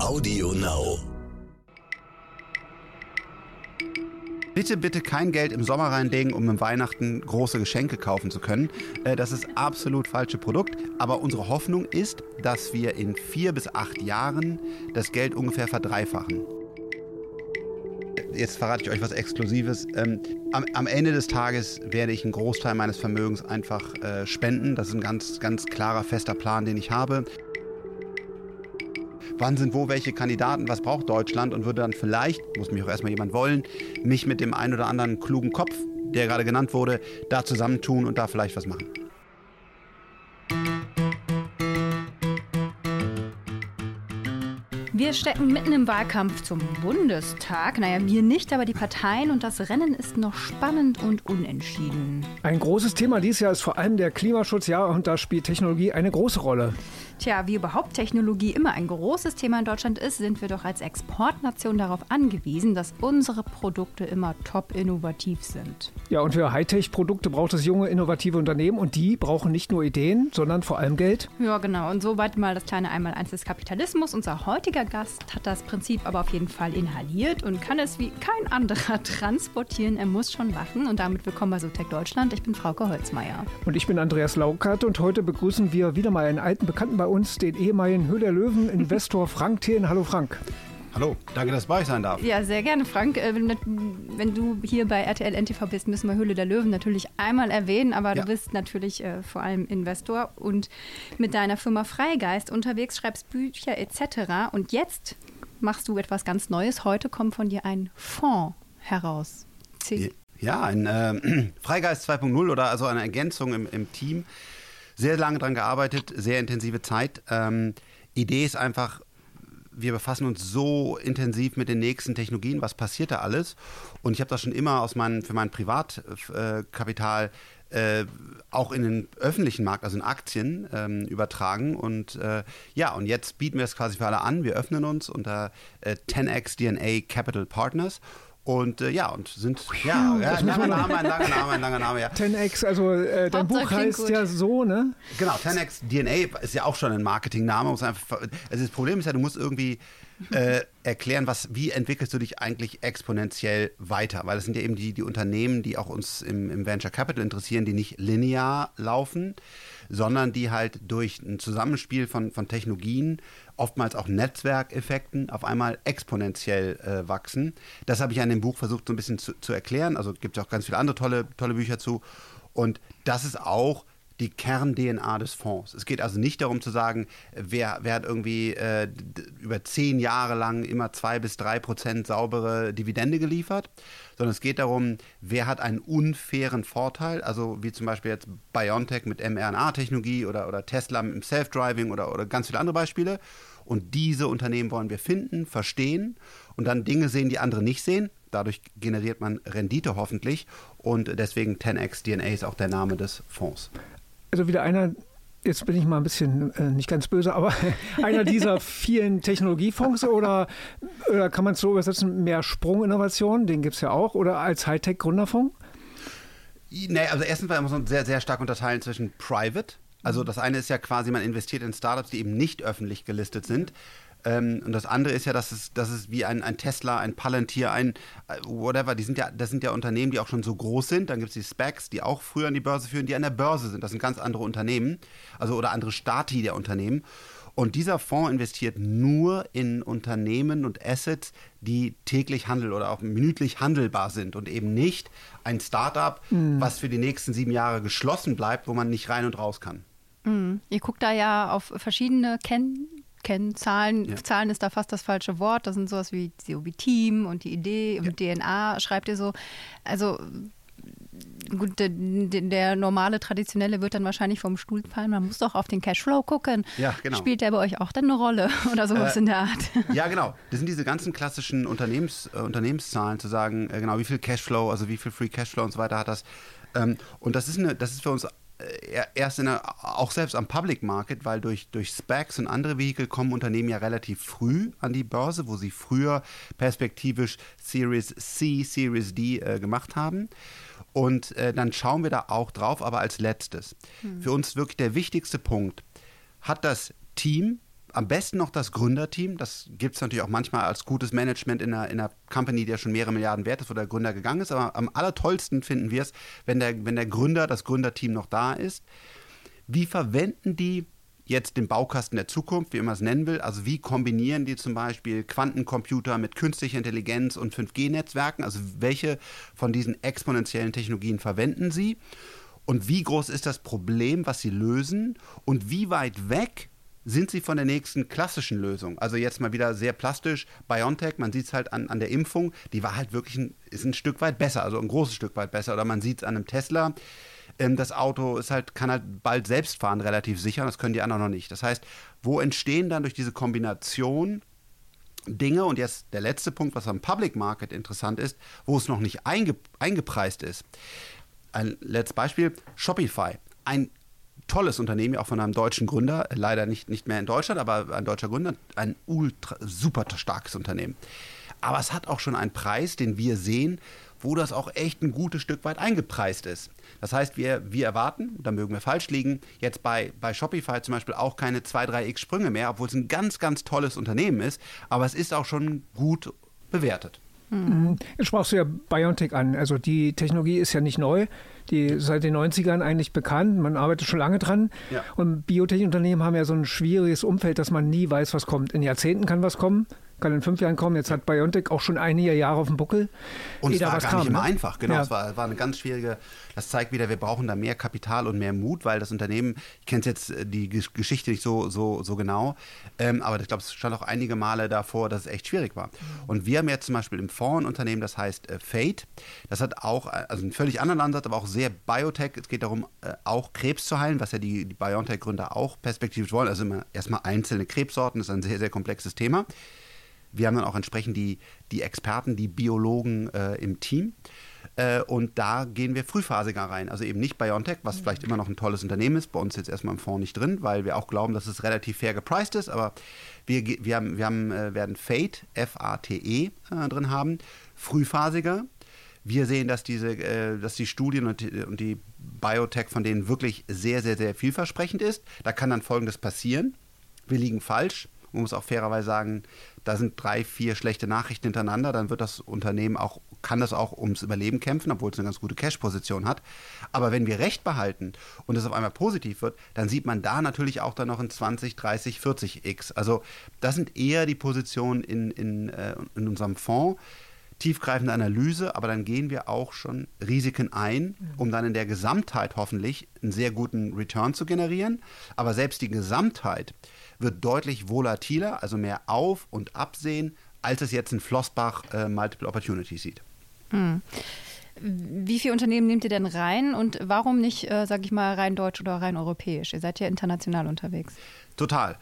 Audio Now. Bitte, bitte kein Geld im Sommer reinlegen, um im Weihnachten große Geschenke kaufen zu können. Äh, Das ist absolut falsche Produkt. Aber unsere Hoffnung ist, dass wir in vier bis acht Jahren das Geld ungefähr verdreifachen. Jetzt verrate ich euch was Exklusives. Ähm, am, am Ende des Tages werde ich einen Großteil meines Vermögens einfach äh, spenden. Das ist ein ganz, ganz klarer, fester Plan, den ich habe. Wann sind wo welche Kandidaten, was braucht Deutschland und würde dann vielleicht, muss mich auch erstmal jemand wollen, mich mit dem einen oder anderen klugen Kopf, der gerade genannt wurde, da zusammentun und da vielleicht was machen. Wir stecken mitten im Wahlkampf zum Bundestag. Naja, wir nicht, aber die Parteien und das Rennen ist noch spannend und unentschieden. Ein großes Thema dieses Jahr ist vor allem der Klimaschutz, ja, und da spielt Technologie eine große Rolle. Tja, wie überhaupt Technologie immer ein großes Thema in Deutschland ist, sind wir doch als Exportnation darauf angewiesen, dass unsere Produkte immer top innovativ sind. Ja, und für Hightech-Produkte braucht es junge, innovative Unternehmen und die brauchen nicht nur Ideen, sondern vor allem Geld. Ja, genau. Und soweit mal das kleine Einmaleins des Kapitalismus. Unser heutiger Gast hat das Prinzip aber auf jeden Fall inhaliert und kann es wie kein anderer transportieren. Er muss schon lachen. Und damit willkommen bei Sotec Deutschland. Ich bin Frauke Holzmeier. Und ich bin Andreas Laukert und heute begrüßen wir wieder mal einen alten Bekannten bei uns, den ehemaligen Höhle der Löwen, Investor Frank Thelen. Hallo Frank. Hallo, danke, dass ich bei euch sein darf. Ja, sehr gerne, Frank. Äh, Wenn, du hier bei RTL NTV bist, müssen wir Höhle der Löwen natürlich einmal erwähnen, aber Ja. du bist natürlich äh, vor allem Investor und mit deiner Firma Freigeist unterwegs, schreibst Bücher etc. Und jetzt machst du etwas ganz Neues. Heute kommt von dir ein Fonds heraus. Zähl- Ja, ein äh, Freigeist 2.0 oder also eine Ergänzung im, im Team. Sehr lange dran gearbeitet, sehr intensive Zeit. Ähm, Idee ist einfach, wir befassen uns so intensiv mit den nächsten Technologien, was passiert da alles? Und ich habe das schon immer aus meinem, für mein Privatkapital äh, auch in den öffentlichen Markt, also in Aktien, ähm, übertragen. Und äh, ja, und jetzt bieten wir es quasi für alle an. Wir öffnen uns unter äh, 10x DNA Capital Partners. Und äh, ja, und sind, ja, ja langer Name, ein langer Name, ein langer Name, ja. 10x, also äh, dein Buch heißt gut. ja so, ne? Genau, 10x DNA ist ja auch schon ein Marketingname. Muss einfach, also das Problem ist ja, du musst irgendwie äh, erklären, was, wie entwickelst du dich eigentlich exponentiell weiter? Weil das sind ja eben die, die Unternehmen, die auch uns im, im Venture Capital interessieren, die nicht linear laufen, sondern die halt durch ein Zusammenspiel von, von Technologien, oftmals auch Netzwerkeffekten, auf einmal exponentiell äh, wachsen. Das habe ich ja in dem Buch versucht, so ein bisschen zu, zu erklären. Also gibt es auch ganz viele andere tolle, tolle Bücher zu. Und das ist auch die Kern-DNA des Fonds. Es geht also nicht darum zu sagen, wer, wer hat irgendwie äh, über zehn Jahre lang immer zwei bis drei Prozent saubere Dividende geliefert, sondern es geht darum, wer hat einen unfairen Vorteil, also wie zum Beispiel jetzt BioNTech mit mRNA-Technologie oder, oder Tesla mit dem Self-Driving oder, oder ganz viele andere Beispiele. Und diese Unternehmen wollen wir finden, verstehen und dann Dinge sehen, die andere nicht sehen. Dadurch generiert man Rendite hoffentlich und deswegen 10x DNA ist auch der Name des Fonds. Also wieder einer, jetzt bin ich mal ein bisschen äh, nicht ganz böse, aber einer dieser vielen Technologiefonds oder, oder kann man es so übersetzen, mehr Sprunginnovation, den gibt es ja auch, oder als Hightech-Gründerfonds? Nee, also erstens mal muss man sehr, sehr stark unterteilen zwischen Private. Also das eine ist ja quasi, man investiert in Startups, die eben nicht öffentlich gelistet sind. Ähm, und das andere ist ja, dass es, dass es wie ein, ein Tesla, ein Palantir, ein äh, whatever, die sind ja, das sind ja Unternehmen, die auch schon so groß sind. Dann gibt es die Specs, die auch früher an die Börse führen, die an der Börse sind. Das sind ganz andere Unternehmen, also oder andere Stati der Unternehmen. Und dieser Fonds investiert nur in Unternehmen und Assets, die täglich handel oder auch minütlich handelbar sind und eben nicht ein Startup, was für die nächsten sieben Jahre geschlossen bleibt, wo man nicht rein und raus kann. Mhm. Ihr guckt da ja auf verschiedene Kenn Kennzahlen. Ja. Zahlen ist da fast das falsche Wort. Das sind sowas wie, so wie Team und die Idee und DNA. Schreibt ihr so. Also gut, der, der normale Traditionelle wird dann wahrscheinlich vom Stuhl fallen. Man muss doch auf den Cashflow gucken. Ja, genau. Spielt der bei euch auch dann eine Rolle oder sowas Äh, in der Art? Ja, genau. Das sind diese ganzen klassischen Unternehmens, äh, Unternehmenszahlen, zu sagen, äh, genau, wie viel Cashflow, also wie viel Free Cashflow und so weiter hat das. Ähm, und das ist, eine, das ist für uns erst in der, auch selbst am Public Market, weil durch, durch Specs und andere Vehikel kommen Unternehmen ja relativ früh an die Börse, wo sie früher perspektivisch Series C, Series D äh, gemacht haben. Und äh, dann schauen wir da auch drauf, aber als letztes. Für uns wirklich der wichtigste Punkt, hat das Team am besten noch das Gründerteam. Das gibt es natürlich auch manchmal als gutes Management in einer, in einer Company, die ja schon mehrere Milliarden wert ist, wo der Gründer gegangen ist. Aber am allertollsten finden wir es, wenn der, wenn der Gründer, das Gründerteam noch da ist. Wie verwenden die jetzt den Baukasten der Zukunft, wie immer es nennen will. Also wie kombinieren die zum Beispiel Quantencomputer mit künstlicher Intelligenz und 5G-Netzwerken? Also welche von diesen exponentiellen Technologien verwenden sie? Und wie groß ist das Problem, was sie lösen? Und wie weit weg sind sie von der nächsten klassischen Lösung? Also jetzt mal wieder sehr plastisch, BioNTech, man sieht es halt an, an der Impfung, die war halt wirklich ein, ist ein Stück weit besser, also ein großes Stück weit besser. Oder man sieht es an einem Tesla, ähm, das Auto ist halt, kann halt bald selbst fahren, relativ sicher, das können die anderen noch nicht. Das heißt, wo entstehen dann durch diese Kombination Dinge, und jetzt der letzte Punkt, was am Public Market interessant ist, wo es noch nicht einge, eingepreist ist. Ein letztes Beispiel, Shopify. Ein tolles Unternehmen, auch von einem deutschen Gründer, leider nicht, nicht mehr in Deutschland, aber ein deutscher Gründer, ein ultra super starkes Unternehmen. Aber es hat auch schon einen Preis, den wir sehen, wo das auch echt ein gutes Stück weit eingepreist ist. Das heißt, wir, wir erwarten, da mögen wir falsch liegen, jetzt bei, bei Shopify zum Beispiel auch keine 2, 3x Sprünge mehr, obwohl es ein ganz, ganz tolles Unternehmen ist, aber es ist auch schon gut bewertet. Mhm. Jetzt sprachst du ja Biontech an. Also die Technologie ist ja nicht neu. Die seit den 90ern eigentlich bekannt. Man arbeitet schon lange dran. Ja. Und Biotech-Unternehmen haben ja so ein schwieriges Umfeld, dass man nie weiß, was kommt. In Jahrzehnten kann was kommen kann in fünf Jahren kommen. Jetzt hat BioNTech auch schon einige Jahre auf dem Buckel. Und es war gar kam, nicht immer ne? einfach. Genau, ja. es war, war, eine ganz schwierige, das zeigt wieder, wir brauchen da mehr Kapital und mehr Mut, weil das Unternehmen, ich kenne jetzt äh, die Geschichte nicht so, so, so genau, ähm, aber ich glaube, es stand auch einige Male davor, dass es echt schwierig war. Und wir haben jetzt zum Beispiel im Fonds ein Unternehmen, das heißt äh, Fate. Das hat auch, äh, also einen völlig anderen Ansatz, aber auch sehr Biotech. Es geht darum, äh, auch Krebs zu heilen, was ja die, die BioNTech-Gründer auch perspektivisch wollen. Also immer erstmal einzelne Krebssorten, das ist ein sehr, sehr komplexes Thema. Wir haben dann auch entsprechend die, die Experten, die Biologen äh, im Team. Äh, und da gehen wir frühphasiger rein. Also eben nicht BioNTech, was vielleicht immer noch ein tolles Unternehmen ist, bei uns jetzt erstmal im Fonds nicht drin, weil wir auch glauben, dass es relativ fair gepriced ist. Aber wir, wir, haben, wir haben, äh, werden Fate, F-A-T-E, äh, drin haben, frühphasiger. Wir sehen, dass, diese, dass die Studien und die, und die Biotech von denen wirklich sehr, sehr, sehr vielversprechend ist. Da kann dann Folgendes passieren. Wir liegen falsch. Man muss auch fairerweise sagen, da sind drei, vier schlechte Nachrichten hintereinander, dann wird das Unternehmen auch, kann das auch ums Überleben kämpfen, obwohl es eine ganz gute Cash-Position hat. Aber wenn wir Recht behalten und es auf einmal positiv wird, dann sieht man da natürlich auch dann noch in 20, 30, 40 X. Also das sind eher die Positionen in, in, äh, in unserem Fonds tiefgreifende Analyse, aber dann gehen wir auch schon Risiken ein, um dann in der Gesamtheit hoffentlich einen sehr guten Return zu generieren. Aber selbst die Gesamtheit wird deutlich volatiler, also mehr Auf- und Absehen, als es jetzt in Flossbach äh, Multiple Opportunity sieht. Hm. Wie viele Unternehmen nehmt ihr denn rein und warum nicht, äh, sag ich mal, rein deutsch oder rein europäisch? Ihr seid ja international unterwegs. Total.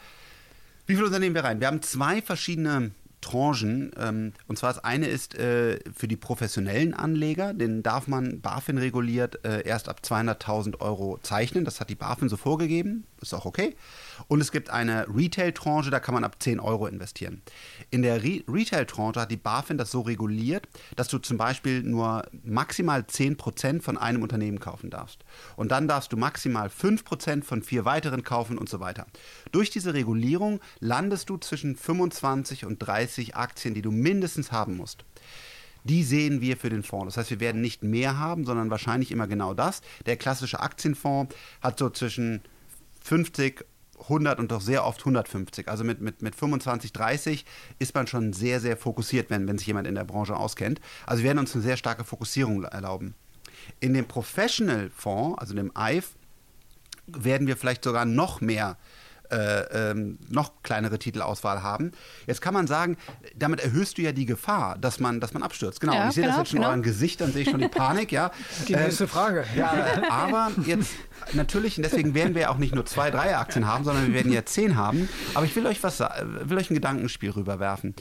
Wie viele Unternehmen wir rein? Wir haben zwei verschiedene Tranchen. Ähm, und zwar das eine ist äh, für die professionellen Anleger, den darf man BaFin reguliert äh, erst ab 200.000 Euro zeichnen. Das hat die BaFin so vorgegeben, ist auch okay. Und es gibt eine Retail-Tranche, da kann man ab 10 Euro investieren. In der Re Retail-Tranche hat die BaFin das so reguliert, dass du zum Beispiel nur maximal 10% von einem Unternehmen kaufen darfst. Und dann darfst du maximal 5% von vier weiteren kaufen und so weiter. Durch diese Regulierung landest du zwischen 25 und 30 Aktien, die du mindestens haben musst. Die sehen wir für den Fonds. Das heißt, wir werden nicht mehr haben, sondern wahrscheinlich immer genau das. Der klassische Aktienfonds hat so zwischen 50 100 und doch sehr oft 150. Also mit, mit, mit 25, 30 ist man schon sehr, sehr fokussiert, wenn, wenn sich jemand in der Branche auskennt. Also wir werden uns eine sehr starke Fokussierung erlauben. In dem Professional Fonds, also dem EIF, werden wir vielleicht sogar noch mehr äh, ähm, noch kleinere Titelauswahl haben. Jetzt kann man sagen, damit erhöhst du ja die Gefahr, dass man, dass man abstürzt. Genau, ja, ich sehe genau, das jetzt schon genau. in euren Gesichtern, sehe ich schon die Panik, ja. Die nächste ähm, Frage. Ja, aber jetzt natürlich, und deswegen werden wir auch nicht nur zwei, drei Aktien haben, sondern wir werden ja zehn haben. Aber ich will euch was, will euch ein Gedankenspiel rüberwerfen.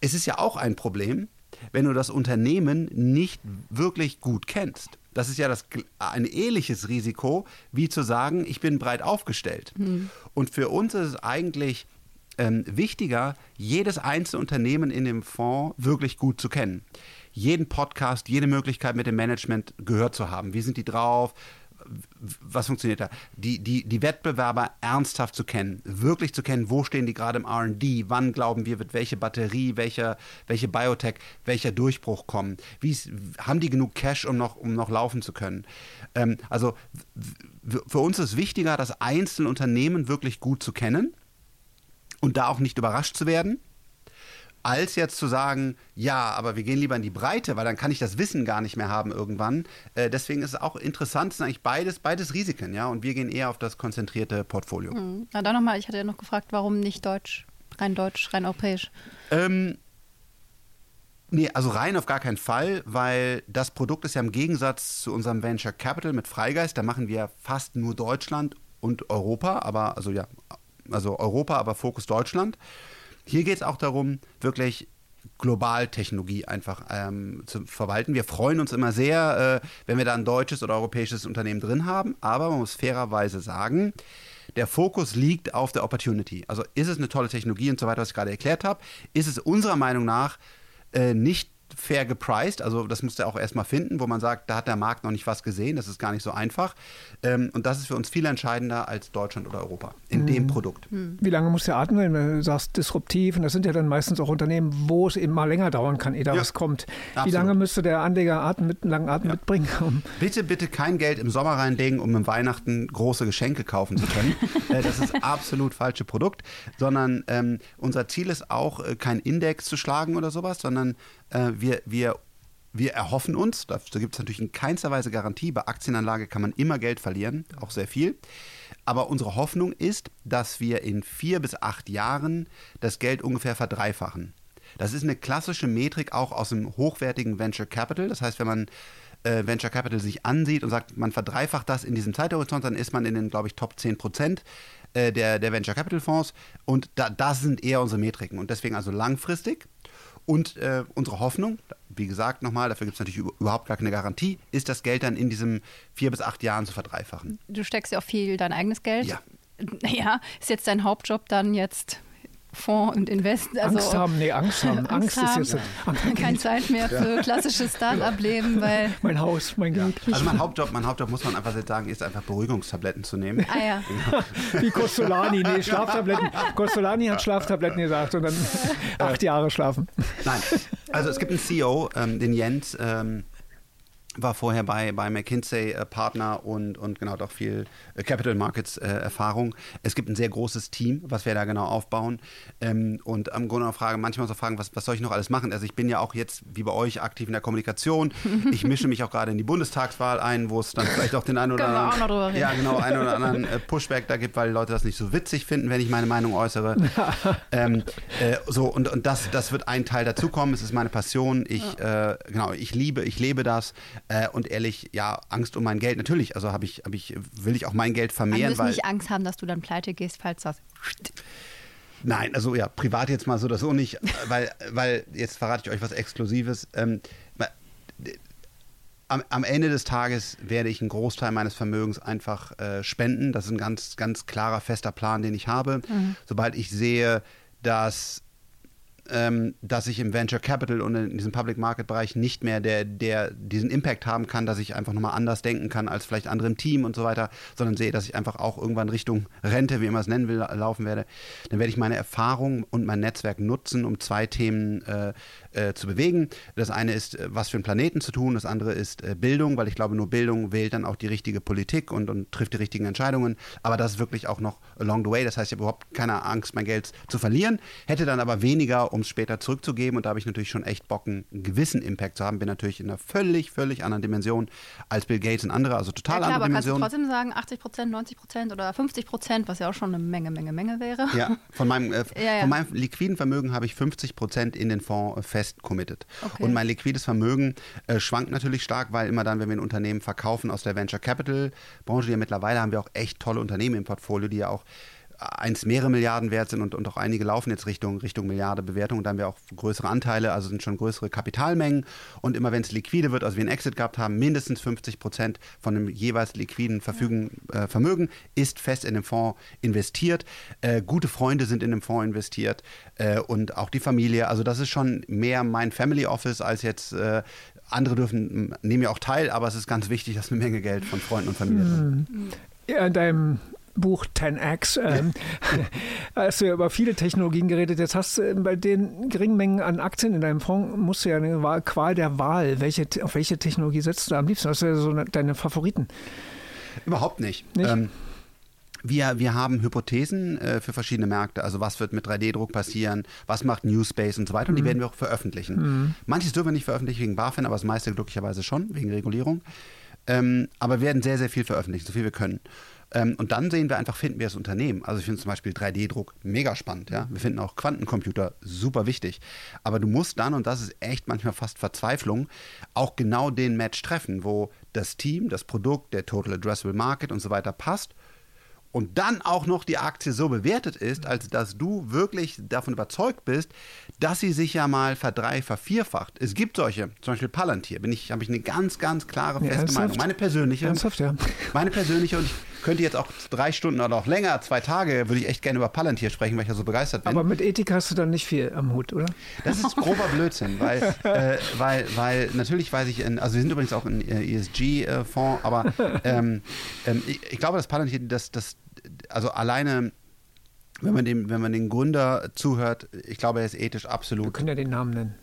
Es ist ja auch ein Problem, wenn du das Unternehmen nicht wirklich gut kennst. Das ist ja das, ein ähnliches Risiko, wie zu sagen, ich bin breit aufgestellt. Mhm. Und für uns ist es eigentlich ähm, wichtiger, jedes einzelne Unternehmen in dem Fonds wirklich gut zu kennen. Jeden Podcast, jede Möglichkeit mit dem Management gehört zu haben. Wie sind die drauf? Was funktioniert da? Die, die, die Wettbewerber ernsthaft zu kennen, wirklich zu kennen, wo stehen die gerade im RD, wann glauben wir, wird welche Batterie, welche, welche Biotech, welcher Durchbruch kommen, Wie haben die genug Cash, um noch, um noch laufen zu können. Ähm, also für uns ist wichtiger, das einzelne Unternehmen wirklich gut zu kennen und da auch nicht überrascht zu werden als jetzt zu sagen, ja, aber wir gehen lieber in die Breite, weil dann kann ich das Wissen gar nicht mehr haben irgendwann. Äh, deswegen ist es auch interessant, es sind eigentlich beides, beides Risiken, ja, und wir gehen eher auf das konzentrierte Portfolio. Hm. Na, dann nochmal, ich hatte ja noch gefragt, warum nicht deutsch, rein deutsch, rein europäisch? Ähm, Nee, also rein auf gar keinen Fall, weil das Produkt ist ja im Gegensatz zu unserem Venture Capital mit Freigeist, da machen wir fast nur Deutschland und Europa, aber also ja, also Europa, aber Fokus Deutschland. Hier geht es auch darum, wirklich global Technologie einfach ähm, zu verwalten. Wir freuen uns immer sehr, äh, wenn wir da ein deutsches oder europäisches Unternehmen drin haben, aber man muss fairerweise sagen, der Fokus liegt auf der Opportunity. Also ist es eine tolle Technologie und so weiter, was ich gerade erklärt habe, ist es unserer Meinung nach äh, nicht fair gepriced. Also das musst du auch erstmal finden, wo man sagt, da hat der Markt noch nicht was gesehen. Das ist gar nicht so einfach. Ähm, und das ist für uns viel entscheidender als Deutschland oder Europa in mhm. dem Produkt. Mhm. Wie lange muss der atmen, wenn du sagst disruptiv? Und das sind ja dann meistens auch Unternehmen, wo es eben mal länger dauern kann, ehe da ja. was kommt. Absolut. Wie lange müsste der Anleger Atem mit, einen langen Atem ja. mitbringen? Um bitte, bitte kein Geld im Sommer reinlegen, um im Weihnachten große Geschenke kaufen zu können. Äh, das ist absolut falsche Produkt, sondern ähm, unser Ziel ist auch, äh, kein Index zu schlagen oder sowas, sondern äh, wir, wir, wir erhoffen uns, da gibt es natürlich in keinster Weise Garantie, bei Aktienanlage kann man immer Geld verlieren, auch sehr viel. Aber unsere Hoffnung ist, dass wir in vier bis acht Jahren das Geld ungefähr verdreifachen. Das ist eine klassische Metrik auch aus dem hochwertigen Venture Capital. Das heißt, wenn man äh, Venture Capital sich ansieht und sagt, man verdreifacht das in diesem Zeithorizont, dann ist man in den, glaube ich, Top 10 Prozent äh, der, der Venture Capital Fonds. Und da, das sind eher unsere Metriken. Und deswegen also langfristig. Und äh, unsere Hoffnung, wie gesagt nochmal, dafür gibt es natürlich überhaupt gar keine Garantie, ist das Geld dann in diesen vier bis acht Jahren zu verdreifachen. Du steckst ja auch viel dein eigenes Geld. Ja. Ja, ist jetzt dein Hauptjob dann jetzt Fonds und Invest. Also Angst haben, nee, Angst haben. Angst, Angst haben. ist jetzt. Keine Zeit mehr für ja. klassisches Start-up-Leben, weil. Mein Haus, mein Geld. Ja. Also mein Hauptjob, mein Hauptjob muss man einfach sagen, ist einfach Beruhigungstabletten zu nehmen. Ah ja. Wie Costolani, nee, Schlaftabletten. Costolani hat Schlaftabletten gesagt und dann acht Jahre schlafen. Nein, also es gibt einen CEO, ähm, den Jens. Ähm, war vorher bei, bei McKinsey äh, Partner und, und genau doch viel äh, Capital Markets äh, Erfahrung. Es gibt ein sehr großes Team, was wir da genau aufbauen. Ähm, und am Grunde frage manchmal so fragen, was, was soll ich noch alles machen? Also ich bin ja auch jetzt wie bei euch aktiv in der Kommunikation. Ich mische mich auch gerade in die Bundestagswahl ein, wo es dann vielleicht auch den einen oder anderen, ja genau, einen oder anderen äh, Pushback da gibt, weil Leute das nicht so witzig finden, wenn ich meine Meinung äußere. ähm, äh, so und, und das, das wird ein Teil dazukommen. Es ist meine Passion. Ich äh, genau, ich liebe, ich lebe das. Äh, und ehrlich, ja, Angst um mein Geld. Natürlich, also habe ich, hab ich, will ich auch mein Geld vermehren. Du musst nicht Angst haben, dass du dann pleite gehst, falls das. Nein, also ja, privat jetzt mal so oder so nicht, weil, weil jetzt verrate ich euch was Exklusives. Ähm, am, am, Ende des Tages werde ich einen Großteil meines Vermögens einfach äh, spenden. Das ist ein ganz, ganz klarer, fester Plan, den ich habe. Mhm. Sobald ich sehe, dass ähm, dass ich im Venture Capital und in diesem Public Market Bereich nicht mehr der, der diesen Impact haben kann, dass ich einfach nochmal anders denken kann als vielleicht andere im Team und so weiter, sondern sehe, dass ich einfach auch irgendwann Richtung Rente, wie immer es nennen will, laufen werde, dann werde ich meine Erfahrung und mein Netzwerk nutzen, um zwei Themen äh, äh, zu bewegen. Das eine ist, äh, was für einen Planeten zu tun, das andere ist äh, Bildung, weil ich glaube, nur Bildung wählt dann auch die richtige Politik und, und trifft die richtigen Entscheidungen. Aber das ist wirklich auch noch along the way. Das heißt, ich habe überhaupt keine Angst, mein Geld zu verlieren, hätte dann aber weniger, um es später zurückzugeben. Und da habe ich natürlich schon echt Bock, einen gewissen Impact zu haben. Bin natürlich in einer völlig, völlig anderen Dimension als Bill Gates und andere, also total ja, klar, andere aber Dimension. Kannst du trotzdem sagen, 80 Prozent, 90 Prozent oder 50 Prozent, was ja auch schon eine Menge, Menge, Menge wäre. Ja, von meinem, äh, ja, ja. Von meinem liquiden Vermögen habe ich 50 Prozent in den Fonds fest committed. Okay. Und mein liquides Vermögen äh, schwankt natürlich stark, weil immer dann, wenn wir ein Unternehmen verkaufen aus der Venture Capital Branche, ja mittlerweile haben wir auch echt tolle Unternehmen im Portfolio, die ja auch eins mehrere Milliarden wert sind und, und auch einige laufen jetzt Richtung, Richtung Milliarde Bewertung und da haben wir auch größere Anteile, also sind schon größere Kapitalmengen und immer wenn es liquide wird, also wir einen Exit gehabt haben, mindestens 50 Prozent von dem jeweils liquiden Verfügen, äh, Vermögen ist fest in den Fonds investiert. Äh, gute Freunde sind in den Fonds investiert äh, und auch die Familie, also das ist schon mehr mein Family Office als jetzt äh, andere dürfen, nehmen ja auch teil, aber es ist ganz wichtig, dass eine Menge Geld von Freunden und Familie hm. Ja, in deinem Buch 10x ähm, hast du ja über viele Technologien geredet. Jetzt hast du äh, bei den geringen Mengen an Aktien in deinem Fonds musst du ja eine Qual der Wahl. Welche, auf welche Technologie setzt du am liebsten? Was sind so deine Favoriten? Überhaupt nicht. nicht? Ähm, wir, wir haben Hypothesen äh, für verschiedene Märkte. Also was wird mit 3D-Druck passieren, was macht Newspace und so weiter. Und die mhm. werden wir auch veröffentlichen. Mhm. Manches dürfen wir nicht veröffentlichen wegen BaFin, aber das meiste glücklicherweise schon, wegen Regulierung. Ähm, aber wir werden sehr, sehr viel veröffentlichen, so viel wir können. Ähm, und dann sehen wir einfach, finden wir das Unternehmen. Also ich finde zum Beispiel 3D-Druck mega spannend. Ja? Wir finden auch Quantencomputer super wichtig. Aber du musst dann, und das ist echt manchmal fast Verzweiflung, auch genau den Match treffen, wo das Team, das Produkt, der Total Addressable Market und so weiter passt und dann auch noch die Aktie so bewertet ist, als dass du wirklich davon überzeugt bist, dass sie sich ja mal verdrei, vervierfacht. Es gibt solche, zum Beispiel Palantir, bin ich, habe ich eine ganz, ganz klare, feste ja, Meinung. Meine persönliche. Ernsthaft, ja. Meine persönliche und ich könnte jetzt auch drei Stunden oder auch länger, zwei Tage, würde ich echt gerne über Palantir sprechen, weil ich ja so begeistert bin. Aber mit Ethik hast du dann nicht viel am Hut, oder? Das ist grober Blödsinn, weil, äh, weil, weil natürlich weiß ich, in, also wir sind übrigens auch ein äh, ESG-Fonds, aber ähm, ähm, ich, ich, glaube, dass Palantir, das, das, also alleine wenn man, dem, wenn man den Gründer zuhört, ich glaube, er ist ethisch absolut. Wir können ja den Namen nennen,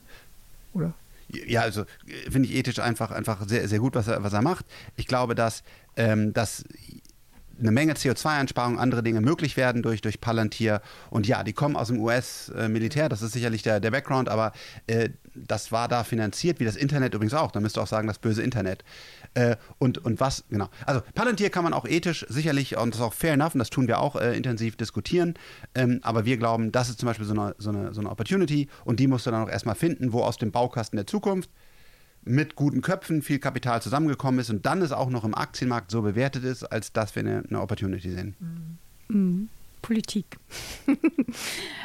oder? Ja, also äh, finde ich ethisch einfach, einfach sehr, sehr gut, was er, was er macht. Ich glaube, dass, ähm, dass eine Menge CO2-Einsparungen, andere Dinge möglich werden durch, durch Palantir. Und ja, die kommen aus dem US-Militär, das ist sicherlich der, der Background, aber äh, das war da finanziert, wie das Internet übrigens auch. Da müsst ihr auch sagen, das böse Internet. Äh, und, und was, genau. Also Palantir kann man auch ethisch sicherlich, und das ist auch fair enough, und das tun wir auch äh, intensiv diskutieren. Ähm, aber wir glauben, das ist zum Beispiel so eine, so eine, so eine Opportunity und die musst du dann auch erstmal finden, wo aus dem Baukasten der Zukunft mit guten Köpfen viel Kapital zusammengekommen ist und dann es auch noch im Aktienmarkt so bewertet ist, als dass wir eine, eine Opportunity sehen. Mhm. Politik.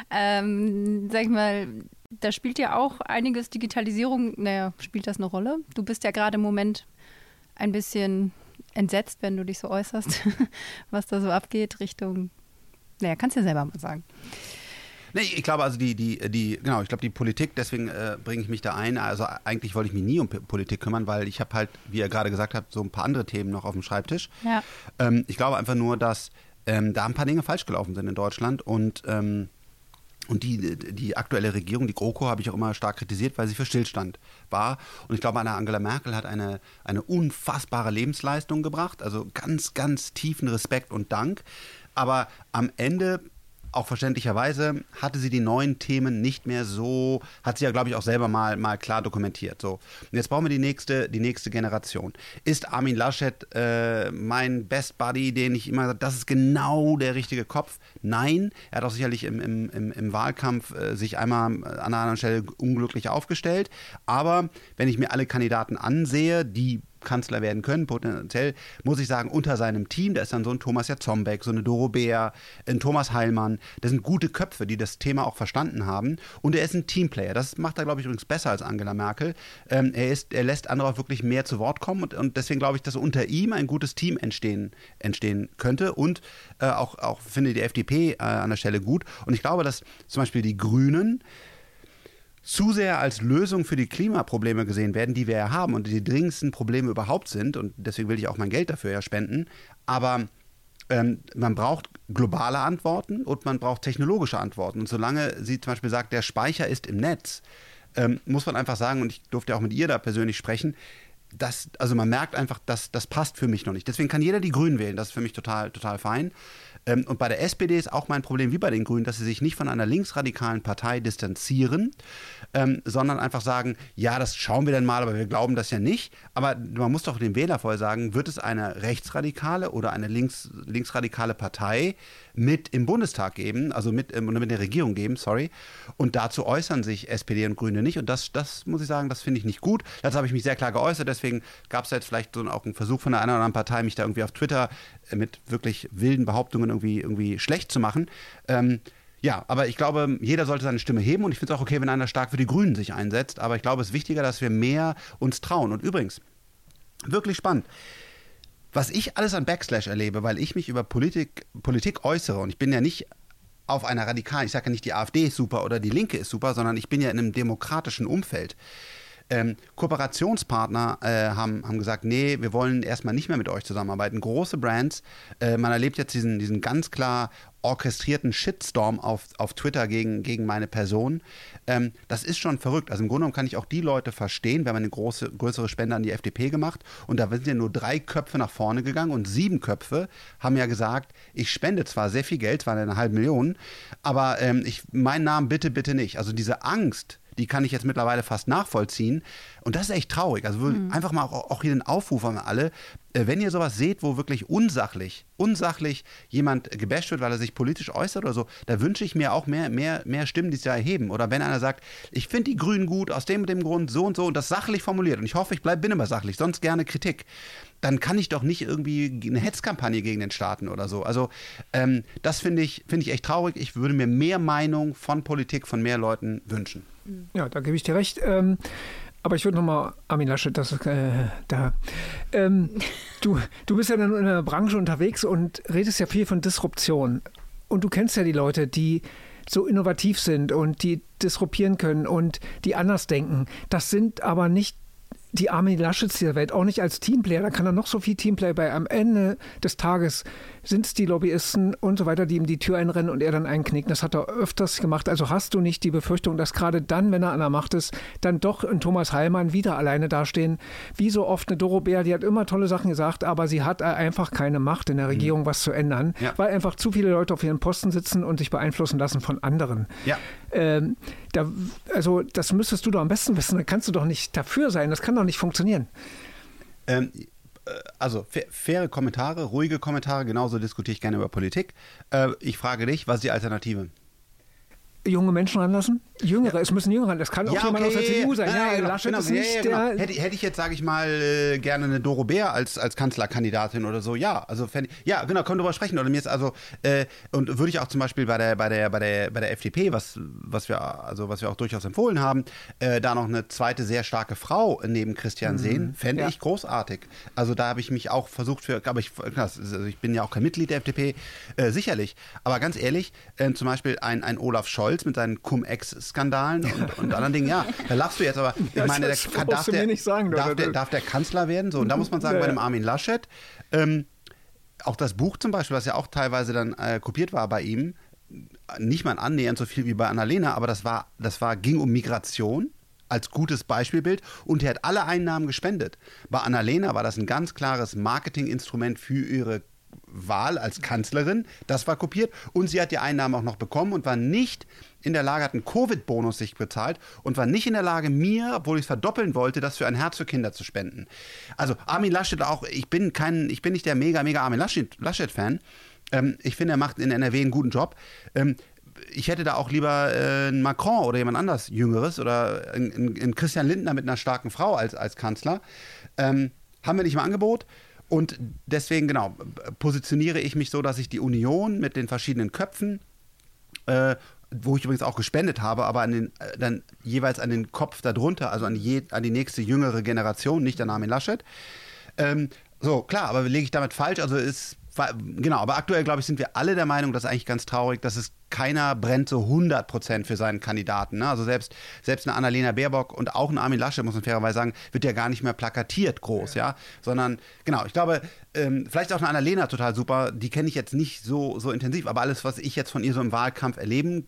ähm, sag ich mal, da spielt ja auch einiges Digitalisierung, naja, spielt das eine Rolle? Du bist ja gerade im Moment ein bisschen entsetzt, wenn du dich so äußerst, was da so abgeht Richtung, naja, kannst du ja selber mal sagen. Nee, ich glaube also die, die, die, genau, ich glaube die Politik, deswegen äh, bringe ich mich da ein. Also eigentlich wollte ich mich nie um Politik kümmern, weil ich habe halt, wie ihr gerade gesagt habt, so ein paar andere Themen noch auf dem Schreibtisch. Ja. Ähm, ich glaube einfach nur, dass ähm, da ein paar Dinge falsch gelaufen sind in Deutschland und ähm, und die, die aktuelle Regierung, die GroKo, habe ich auch immer stark kritisiert, weil sie für Stillstand war. Und ich glaube, Angela Merkel hat eine, eine unfassbare Lebensleistung gebracht. Also ganz, ganz tiefen Respekt und Dank. Aber am Ende auch verständlicherweise hatte sie die neuen Themen nicht mehr so, hat sie ja, glaube ich, auch selber mal, mal klar dokumentiert. So. Und jetzt brauchen wir die nächste, die nächste Generation. Ist Armin Laschet äh, mein Best Buddy, den ich immer, das ist genau der richtige Kopf? Nein, er hat auch sicherlich im, im, im, im Wahlkampf äh, sich einmal an einer anderen Stelle unglücklich aufgestellt. Aber wenn ich mir alle Kandidaten ansehe, die Kanzler werden können, potenziell, muss ich sagen, unter seinem Team, da ist dann so ein Thomas Jatzombeck, so eine Doro Bär, ein Thomas Heilmann, das sind gute Köpfe, die das Thema auch verstanden haben und er ist ein Teamplayer. Das macht er, glaube ich, übrigens besser als Angela Merkel. Ähm, er, ist, er lässt andere auch wirklich mehr zu Wort kommen und, und deswegen glaube ich, dass unter ihm ein gutes Team entstehen, entstehen könnte und äh, auch, auch finde die FDP äh, an der Stelle gut und ich glaube, dass zum Beispiel die Grünen zu sehr als Lösung für die Klimaprobleme gesehen werden, die wir ja haben und die dringendsten Probleme überhaupt sind. Und deswegen will ich auch mein Geld dafür ja spenden. Aber ähm, man braucht globale Antworten und man braucht technologische Antworten. Und solange sie zum Beispiel sagt, der Speicher ist im Netz, ähm, muss man einfach sagen, und ich durfte auch mit ihr da persönlich sprechen, das, also man merkt einfach, dass das passt für mich noch nicht. Deswegen kann jeder die Grünen wählen. Das ist für mich total, total fein. Ähm, und bei der SPD ist auch mein Problem wie bei den Grünen, dass sie sich nicht von einer linksradikalen Partei distanzieren, ähm, sondern einfach sagen, ja, das schauen wir dann mal, aber wir glauben das ja nicht. Aber man muss doch dem Wähler vorher sagen, wird es eine rechtsradikale oder eine links, linksradikale Partei, mit im Bundestag geben, also mit, ähm, mit der Regierung geben, sorry. Und dazu äußern sich SPD und Grüne nicht. Und das, das muss ich sagen, das finde ich nicht gut. Dazu habe ich mich sehr klar geäußert. Deswegen gab es jetzt vielleicht so auch einen Versuch von der einen oder anderen Partei, mich da irgendwie auf Twitter äh, mit wirklich wilden Behauptungen irgendwie, irgendwie schlecht zu machen. Ähm, ja, aber ich glaube, jeder sollte seine Stimme heben und ich finde es auch okay, wenn einer stark für die Grünen sich einsetzt. Aber ich glaube, es ist wichtiger, dass wir mehr uns trauen. Und übrigens, wirklich spannend. Was ich alles an Backslash erlebe, weil ich mich über Politik, Politik äußere und ich bin ja nicht auf einer radikalen, ich sage ja nicht, die AfD ist super oder die Linke ist super, sondern ich bin ja in einem demokratischen Umfeld. Ähm, Kooperationspartner äh, haben, haben gesagt, nee, wir wollen erstmal nicht mehr mit euch zusammenarbeiten. Große Brands, äh, man erlebt jetzt diesen, diesen ganz klar orchestrierten Shitstorm auf, auf Twitter gegen, gegen meine Person. Ähm, das ist schon verrückt. Also im Grunde genommen kann ich auch die Leute verstehen. Wir haben eine große, größere Spende an die FDP gemacht und da sind ja nur drei Köpfe nach vorne gegangen und sieben Köpfe haben ja gesagt, ich spende zwar sehr viel Geld, zwar eine halbe Million, aber ähm, ich, meinen Namen bitte, bitte nicht. Also diese Angst, die kann ich jetzt mittlerweile fast nachvollziehen. Und das ist echt traurig. Also mhm. einfach mal auch, auch hier den Aufruf an alle, wenn ihr sowas seht, wo wirklich unsachlich, unsachlich jemand gebasht wird, weil er sich politisch äußert oder so, da wünsche ich mir auch mehr, mehr, mehr Stimmen, die sich da erheben. Oder wenn einer sagt, ich finde die Grünen gut, aus dem und dem Grund, so und so, und das sachlich formuliert, und ich hoffe, ich bleib, bin immer sachlich, sonst gerne Kritik, dann kann ich doch nicht irgendwie eine Hetzkampagne gegen den starten oder so. Also ähm, das finde ich, find ich echt traurig. Ich würde mir mehr Meinung von Politik, von mehr Leuten wünschen. Ja, da gebe ich dir recht. Ähm, aber ich würde nochmal, Armin Laschet, das äh, da. Ähm, du, du bist ja dann in der Branche unterwegs und redest ja viel von Disruption. Und du kennst ja die Leute, die so innovativ sind und die disruptieren können und die anders denken. Das sind aber nicht die Armin Laschets dieser Welt, auch nicht als Teamplayer. Da kann er noch so viel Teamplayer bei. Am Ende des Tages sind es die Lobbyisten und so weiter, die ihm die Tür einrennen und er dann einknickt. Das hat er öfters gemacht. Also hast du nicht die Befürchtung, dass gerade dann, wenn er an der Macht ist, dann doch ein Thomas Heilmann wieder alleine dastehen. Wie so oft eine Doro Bär, die hat immer tolle Sachen gesagt, aber sie hat einfach keine Macht in der mhm. Regierung, was zu ändern, ja. weil einfach zu viele Leute auf ihren Posten sitzen und sich beeinflussen lassen von anderen. Ja. Ähm, da, also das müsstest du doch am besten wissen. Da kannst du doch nicht dafür sein. Das kann doch nicht funktionieren. Ähm, äh, also faire Kommentare, ruhige Kommentare, genauso diskutiere ich gerne über Politik. Äh, ich frage dich, was ist die Alternative? Junge Menschen ranlassen? Jüngere, ja. es müssen Jüngere, das kann auch ja, jemand okay. aus der CDU sein. Ja, ja, Laschet genau. ist nicht genau. der... Hätte, hätte, ich jetzt, sage ich mal, äh, gerne eine Doro Bär als, als Kanzlerkandidatin oder so, ja, also ja, genau, können wir darüber sprechen. Oder mir ist also, äh, und würde ich auch zum Beispiel bei der, bei der, bei der, bei der FDP, was, was wir, also was wir auch durchaus empfohlen haben, äh, da noch eine zweite sehr starke Frau neben Christian mhm. sehen, fände ich großartig. Also da habe ich mich auch versucht für, aber ich, also ich bin ja auch kein Mitglied der FDP, äh, sicherlich. Aber ganz ehrlich, äh, zum Beispiel ein, ein Olaf Scholz mit seinen Cum-Ex-Skandalen, Skandalen und, und anderen Dingen. Ja, da lachst du jetzt, aber ich meine, der, darf, der, sagen, darf, der, darf, der, Kanzler werden? So, und da muss man sagen, ja, bei dem Armin Laschet, ähm, auch das Buch zum Beispiel, was ja auch teilweise dann äh, kopiert war bei ihm, nicht mal annähernd so viel wie bei Annalena, aber das war, das war, ging um Migration als gutes Beispielbild und er hat alle Einnahmen gespendet. Bei Annalena war das ein ganz klares Marketinginstrument für ihre Wahl als Kanzlerin. Das war kopiert und sie hat die Einnahmen auch noch bekommen und war nicht in der Lage, hat einen Covid-Bonus sich bezahlt und war nicht in der Lage, mir, obwohl ich es verdoppeln wollte, das für ein Herz für Kinder zu spenden. Also Armin Laschet auch, ich bin kein, ich bin nicht der mega, mega Armin Laschet-Fan. Ähm, ich finde, er macht in NRW einen guten Job. Ähm, ich hätte da auch lieber äh, einen Macron oder jemand anders Jüngeres oder einen, Christian Lindner mit einer starken Frau als, als Kanzler. Ähm, haben wir nicht im Angebot. Und deswegen, genau, positioniere ich mich so, dass ich die Union mit den verschiedenen Köpfen äh, wo ich übrigens auch gespendet habe, aber an den, äh, dann jeweils an den Kopf darunter, also an die, an die nächste jüngere Generation, nicht an Armin Laschet. Ähm, so, klar, aber lege ich damit falsch? Also ist, genau, aber aktuell, glaube ich, sind wir alle der Meinung, das ist eigentlich ganz traurig, dass es keiner brennt so 100 Prozent für seinen Kandidaten. Ne? Also selbst, selbst eine Annalena Baerbock und auch ein Armin Laschet, muss man fairerweise sagen, wird ja gar nicht mehr plakatiert groß, ja, ja? sondern, genau, ich glaube, ähm, vielleicht auch eine Annalena total super, die kenne ich jetzt nicht so, so intensiv, aber alles, was ich jetzt von ihr so im Wahlkampf erleben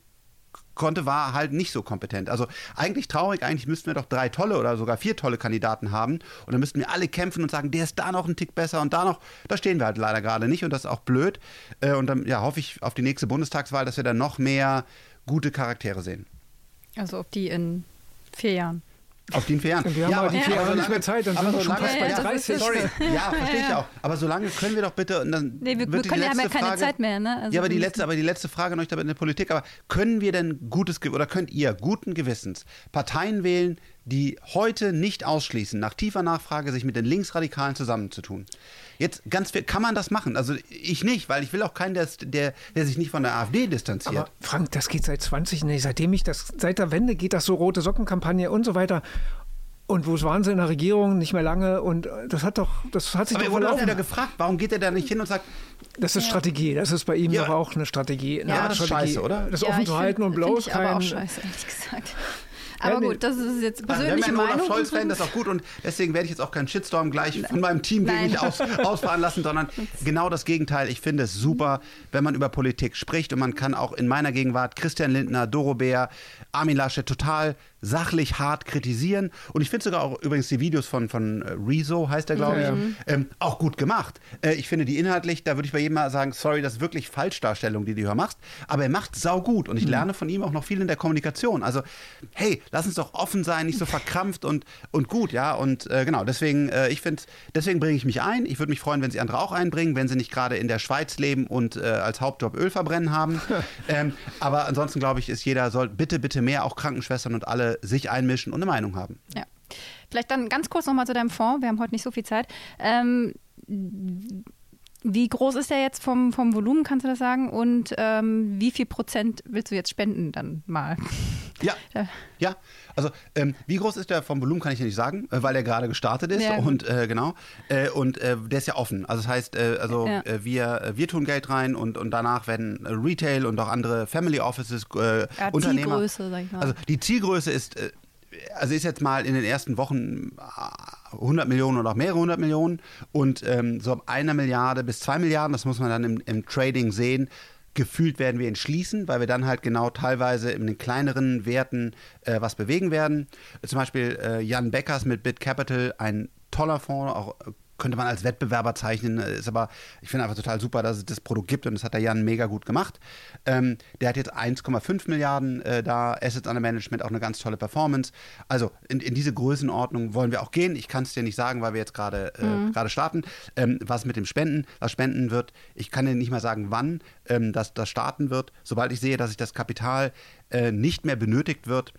konnte, war halt nicht so kompetent. Also eigentlich traurig, eigentlich müssten wir doch drei tolle oder sogar vier tolle Kandidaten haben und dann müssten wir alle kämpfen und sagen, der ist da noch ein Tick besser und da noch, da stehen wir halt leider gerade nicht und das ist auch blöd. Äh, und dann ja, hoffe ich auf die nächste Bundestagswahl, dass wir da noch mehr gute Charaktere sehen. Also auf die in vier Jahren. Auf den vier Jahren. Wir haben ja, aber die vier Jahre nicht mehr Zeit, dann aber sind wir schon solange- fast bei Ja, das ist 30. Sorry, ja, verstehe ich auch. Aber solange können wir doch bitte. Und dann Nee, wir, wir können ja, haben ja letzte keine Frage, Zeit mehr. Ne? Also ja, aber die letzte, aber die letzte Frage noch in der Politik. Aber können wir denn gutes oder könnt ihr guten Gewissens Parteien wählen, die heute nicht ausschließen, nach tiefer Nachfrage sich mit den Linksradikalen zusammenzutun? Jetzt ganz viel, kann man das machen? Also ich nicht, weil ich will auch keinen, der, der, der sich nicht von der AfD distanziert. Aber Frank, das geht seit 20, nee, seitdem ich das, seit der Wende geht das so rote Sockenkampagne und so weiter. Und wo waren sie in der Regierung? Nicht mehr lange. Und äh, das hat doch, das hat sich aber doch wurde auch wieder gefragt, warum geht er da nicht hin und sagt, Das ist Strategie. Das ist bei ihm Ja. doch auch eine Strategie. Eine Ja, Art das ist Strategie. scheiße, oder? Das Ja, offen ich zu halten und bloß ich aber auch scheiße, ehrlich gesagt. Aber gut, das ist jetzt persönliche einen Olaf Meinung. Scholz-Fan, das ist auch gut und deswegen werde ich jetzt auch keinen Shitstorm gleich von meinem Team gegen mich aus, ausfahren lassen, sondern genau das Gegenteil. Ich finde es super, wenn man über Politik spricht und man kann auch in meiner Gegenwart Christian Lindner, Doro Bär, Armin Laschet total sachlich hart kritisieren und ich finde sogar auch übrigens die Videos von, von äh, Rezo, heißt er glaube ich, Ja. ähm, auch gut gemacht. Äh, ich finde die inhaltlich, da würde ich bei jedem mal sagen, sorry, das ist wirklich Falschdarstellung, die du hier machst, aber er macht sau gut und ich lerne von ihm auch noch viel in der Kommunikation. Also, hey, lass uns doch offen sein, nicht so verkrampft und, und gut, ja. Und äh, genau, deswegen, äh, ich finde, deswegen bringe ich mich ein. Ich würde mich freuen, wenn sie andere auch einbringen, wenn sie nicht gerade in der Schweiz leben und äh, als Hauptjob Öl verbrennen haben. ähm, aber ansonsten glaube ich, ist jeder soll bitte, bitte mehr, auch Krankenschwestern und alle sich einmischen und eine Meinung haben. Ja. Vielleicht dann ganz kurz nochmal zu deinem Fonds. Wir haben heute nicht so viel Zeit. Ähm, wie groß ist der jetzt vom, vom Volumen, kannst du das sagen? Und ähm, wie viel Prozent willst du jetzt spenden dann mal? Ja, Ja. Also ähm, wie groß ist der vom Volumen, kann ich ja nicht sagen, äh, weil er gerade gestartet ist Ja, und äh, genau äh, und äh, der ist ja offen. Also das heißt, äh, also Ja. äh, wir wir tun Geld rein und und danach werden Retail und auch andere Family Offices äh, Ja, Unternehmer. Zielgröße, sag ich mal. Also die Zielgröße ist also ist jetzt mal in den ersten Wochen äh, 100 Millionen oder auch mehrere hundert Millionen und ähm, so ab einer Milliarde bis zwei Milliarden, das muss man dann im, im Trading sehen. Gefühlt werden wir ihn schließen, weil wir dann halt genau teilweise in den kleineren Werten äh, was bewegen werden. Zum Beispiel äh, Jan Beckers mit Bit Capital, ein toller Fonds, auch äh, könnte man als Wettbewerber zeichnen, äh, ist aber, ich finde einfach total super, dass es das Produkt gibt und das hat der Jan mega gut gemacht. Ähm, der hat jetzt 1,5 Milliarden äh, da, Assets under Management, auch eine ganz tolle Performance. Also in, in diese Größenordnung wollen wir auch gehen. Ich kann es dir nicht sagen, weil wir jetzt gerade äh, gerade starten. Ähm, was mit dem Spenden, was spenden wird, ich kann dir nicht mal sagen, wann ähm, das, das starten wird. Sobald ich sehe, dass sich das Kapital äh, nicht mehr benötigt wird,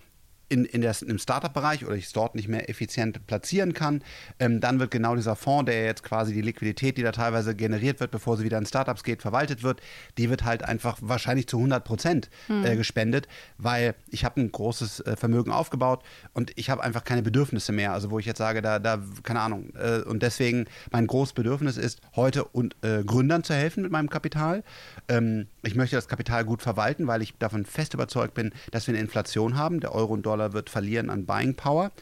in, in der, im Startup-Bereich oder ich es dort nicht mehr effizient platzieren kann, ähm, dann wird genau dieser Fonds, der jetzt quasi die Liquidität, die da teilweise generiert wird, bevor sie wieder in Startups geht, verwaltet wird, die wird halt einfach wahrscheinlich zu 100 Prozent äh, gespendet, weil ich habe ein großes äh, Vermögen aufgebaut und ich habe einfach keine Bedürfnisse mehr. Also wo ich jetzt sage, da, da keine Ahnung. Äh, und deswegen mein großes Bedürfnis ist, heute und äh, Gründern zu helfen mit meinem Kapital. Ähm, ich möchte das Kapital gut verwalten, weil ich davon fest überzeugt bin, dass wir eine Inflation haben. Der Euro und Dollar wird verlieren an Buying Power.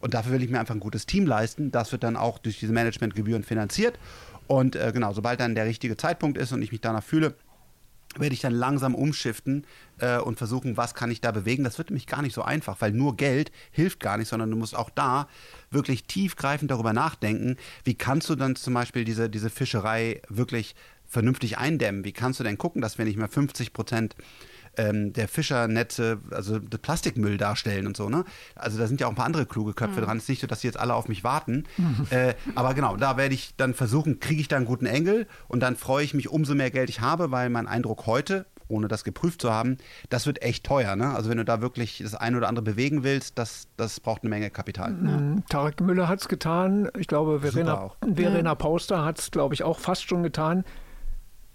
Und dafür will ich mir einfach ein gutes Team leisten. Das wird dann auch durch diese Managementgebühren finanziert. Und äh, genau, sobald dann der richtige Zeitpunkt ist und ich mich danach fühle, werde ich dann langsam umschiften äh, und versuchen, was kann ich da bewegen. Das wird nämlich gar nicht so einfach, weil nur Geld hilft gar nicht, sondern du musst auch da wirklich tiefgreifend darüber nachdenken, wie kannst du dann zum Beispiel diese, diese Fischerei wirklich vernünftig eindämmen? Wie kannst du denn gucken, dass wir nicht mehr 50 Prozent ähm, der Fischernetze, also der Plastikmüll darstellen und so, ne? Also da sind ja auch ein paar andere kluge Köpfe dran. Es ist nicht so, dass sie jetzt alle auf mich warten. äh, aber genau, da werde ich dann versuchen, kriege ich da einen guten Engel und dann freue ich mich, umso mehr Geld ich habe, weil mein Eindruck heute, ohne das geprüft zu haben, das wird echt teuer, ne? Also wenn du da wirklich das eine oder andere bewegen willst, das, das braucht eine Menge Kapital. Mhm. Tarek Müller hat es getan. Ich glaube, Verena, auch. Verena Pauster hat es, glaube ich, auch fast schon getan.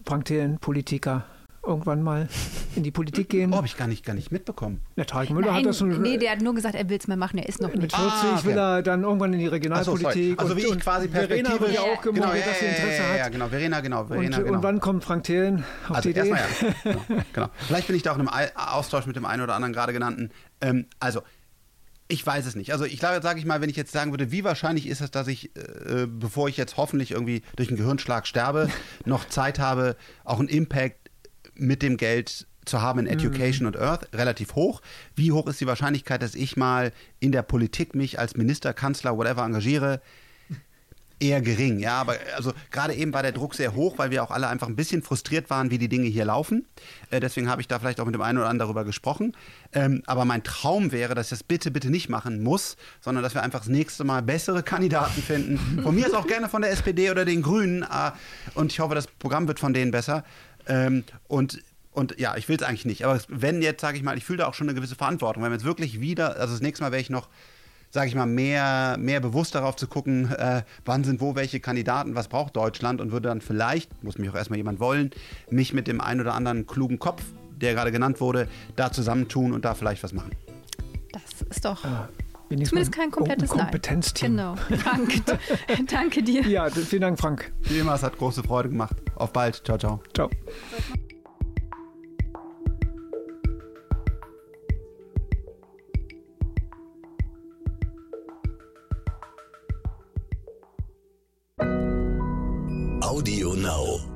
Frank Thelen, Politiker, irgendwann mal in die Politik gehen. Oh, habe ich gar nicht, gar nicht mitbekommen. Der Tarek Müller Nein, hat das schon. nee, der hat nur gesagt, er will es mal machen, er ist noch mit nicht. 40 Ah, okay. will er dann irgendwann in die so, Regionalpolitik. sorry. Also und, wie ich und quasi Verena wird ja auch gemunkelt, dass sie Interesse ja, ja, ja, hat. genau, Verena, genau, Und, Verena, genau. und wann kommt Frank Thelen auf Also die Idee? erstmal ja. Genau, genau. Vielleicht bin ich da auch in einem Ei- Austausch mit dem einen oder anderen gerade genannten. Ähm, also, ich weiß es nicht. Also ich glaube, sage ich mal, wenn ich jetzt sagen würde, wie wahrscheinlich ist es, dass ich, äh, bevor ich jetzt hoffentlich irgendwie durch einen Gehirnschlag sterbe, noch Zeit habe, auch einen Impact mit dem Geld zu haben in Education und Earth, relativ hoch. Wie hoch ist die Wahrscheinlichkeit, dass ich mal in der Politik mich als Minister, Kanzler, whatever engagiere? eher gering. Ja, aber also gerade eben war der Druck sehr hoch, weil wir auch alle einfach ein bisschen frustriert waren, wie die Dinge hier laufen. Äh, deswegen habe ich da vielleicht auch mit dem einen oder anderen darüber gesprochen. Ähm, aber mein Traum wäre, dass ich das bitte, bitte nicht machen muss, sondern dass wir einfach das nächste Mal bessere Kandidaten finden. Von mir ist auch gerne von der SPD oder den Grünen. Äh, und ich hoffe, das Programm wird von denen besser. Ähm, und und ja, ich will es eigentlich nicht. Aber wenn jetzt, sage ich mal, ich fühle da auch schon eine gewisse Verantwortung. Wenn wir jetzt wirklich wieder, also das nächste Mal wäre ich noch sage ich mal, mehr, mehr bewusst darauf zu gucken, äh, wann sind wo welche Kandidaten, was braucht Deutschland und würde dann vielleicht, muss mich auch erstmal jemand wollen, mich mit dem einen oder anderen klugen Kopf, der gerade genannt wurde, da zusammentun und da vielleicht was machen. Das ist doch. Ja. Zumindest kein komplettes ein Kompetenzteam. Genau. Frank, danke dir. Ja, vielen Dank, Frank. Wie immer, es hat große Freude gemacht. Auf bald. Ciao, ciao. Ciao. Audio Now.